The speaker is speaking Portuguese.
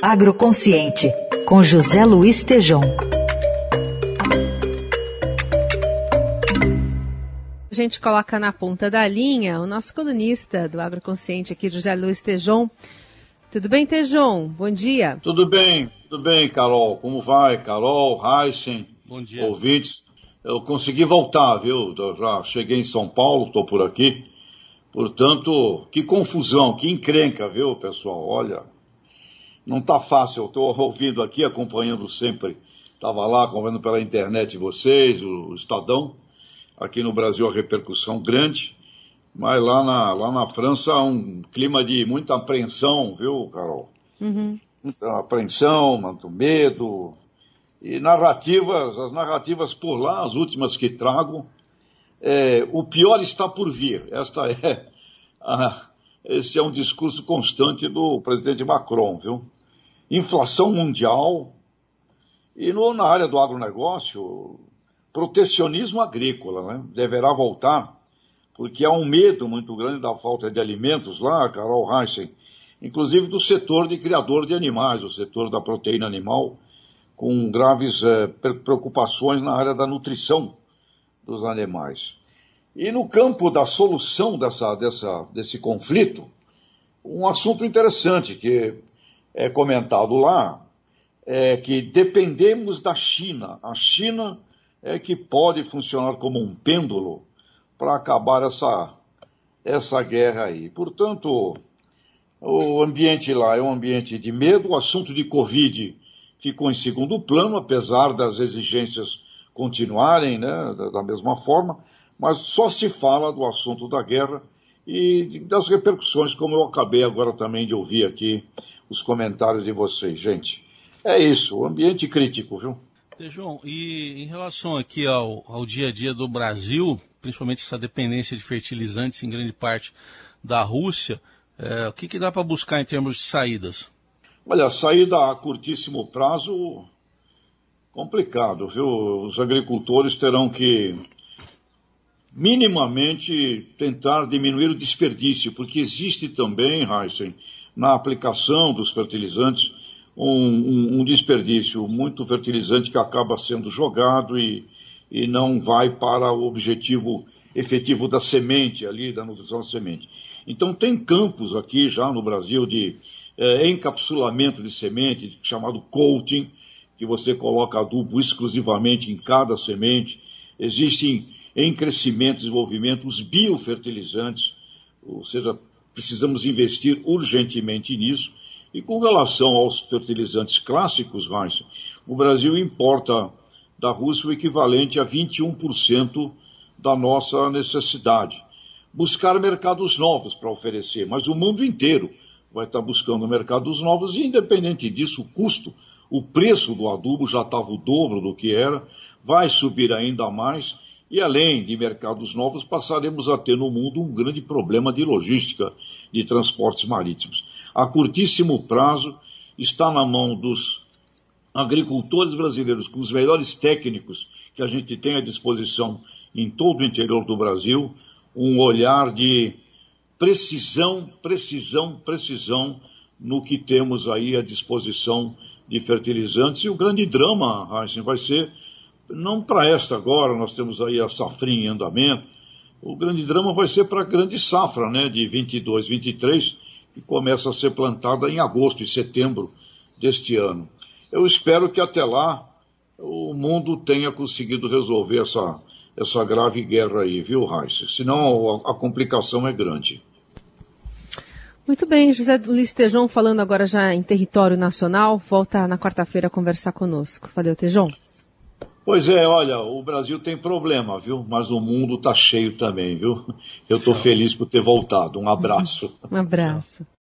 Agroconsciente, com José Luiz Tejom. A gente coloca na ponta da linha o nosso colunista do Agroconsciente aqui, José Luiz Tejon. Tudo bem, Tejon? Bom dia. Tudo bem, tudo bem, Carol. Como vai, Carol, Heisen, Bom dia. ouvintes? Eu consegui voltar, viu? Eu já cheguei em São Paulo, estou por aqui. Portanto, que confusão, que encrenca, viu, pessoal? Olha, não está fácil. Eu estou ouvindo aqui, acompanhando sempre. Estava lá acompanhando pela internet vocês, o Estadão. Aqui no Brasil a repercussão grande. Mas lá na, lá na França um clima de muita apreensão, viu, Carol? Uhum. Muita apreensão, muito medo. E narrativas, as narrativas por lá, as últimas que trago, é, o pior está por vir. Esta é a, esse é um discurso constante do presidente Macron, viu? Inflação mundial e no, na área do agronegócio, protecionismo agrícola, né? Deverá voltar, porque há um medo muito grande da falta de alimentos lá, Carol Heisen, inclusive do setor de criador de animais, o setor da proteína animal, com graves eh, preocupações na área da nutrição dos animais. E no campo da solução dessa, dessa, desse conflito, um assunto interessante que é comentado lá é que dependemos da China. A China é que pode funcionar como um pêndulo para acabar essa, essa guerra aí. Portanto, o ambiente lá é um ambiente de medo, o assunto de Covid ficou em segundo plano, apesar das exigências continuarem né, da mesma forma, mas só se fala do assunto da guerra e das repercussões, como eu acabei agora também de ouvir aqui os comentários de vocês. Gente, é isso, o ambiente crítico, viu? João, e em relação aqui ao, ao dia a dia do Brasil, principalmente essa dependência de fertilizantes em grande parte da Rússia, é, o que, que dá para buscar em termos de saídas? Olha, saída a curtíssimo prazo, complicado, viu? Os agricultores terão que minimamente tentar diminuir o desperdício, porque existe também, Heisen, na aplicação dos fertilizantes, um, um, um, desperdício, muito fertilizante que acaba sendo jogado e, e não vai para o objetivo efetivo da semente ali, da nutrição da semente. Então tem campos aqui já no Brasil de é, encapsulamento de semente, chamado coating, que você coloca adubo exclusivamente em cada semente. Existem em crescimento e desenvolvimento os biofertilizantes, ou seja, precisamos investir urgentemente nisso. E com relação aos fertilizantes clássicos, Heinz, o Brasil importa da Rússia o equivalente a 21% da nossa necessidade. Buscar mercados novos para oferecer, mas o mundo inteiro vai estar buscando mercados novos e, independente disso, o custo, o preço do adubo já estava o dobro do que era, vai subir ainda mais e, além de mercados novos, passaremos a ter no mundo um grande problema de logística de transportes marítimos. A curtíssimo prazo, está na mão dos agricultores brasileiros com os melhores técnicos que a gente tem à disposição em todo o interior do Brasil, um olhar de precisão, precisão, precisão no que temos aí à disposição de fertilizantes. E o grande drama, Heisen, vai ser, não para esta agora, nós temos aí a safrinha em andamento, o grande drama vai ser para a grande safra, né, de 22, 23, que começa a ser plantada em agosto e setembro deste ano. Eu espero que até lá o mundo tenha conseguido resolver essa, essa grave guerra aí, viu, Raíssa? Senão a, a complicação é grande. Muito bem, José Luiz Tejon falando agora já em território nacional, volta na quarta-feira a conversar conosco. Valeu, Tejon. Pois é, olha, o Brasil tem problema, viu? Mas o mundo tá cheio também, viu? Eu estou feliz por ter voltado. Um abraço. um abraço.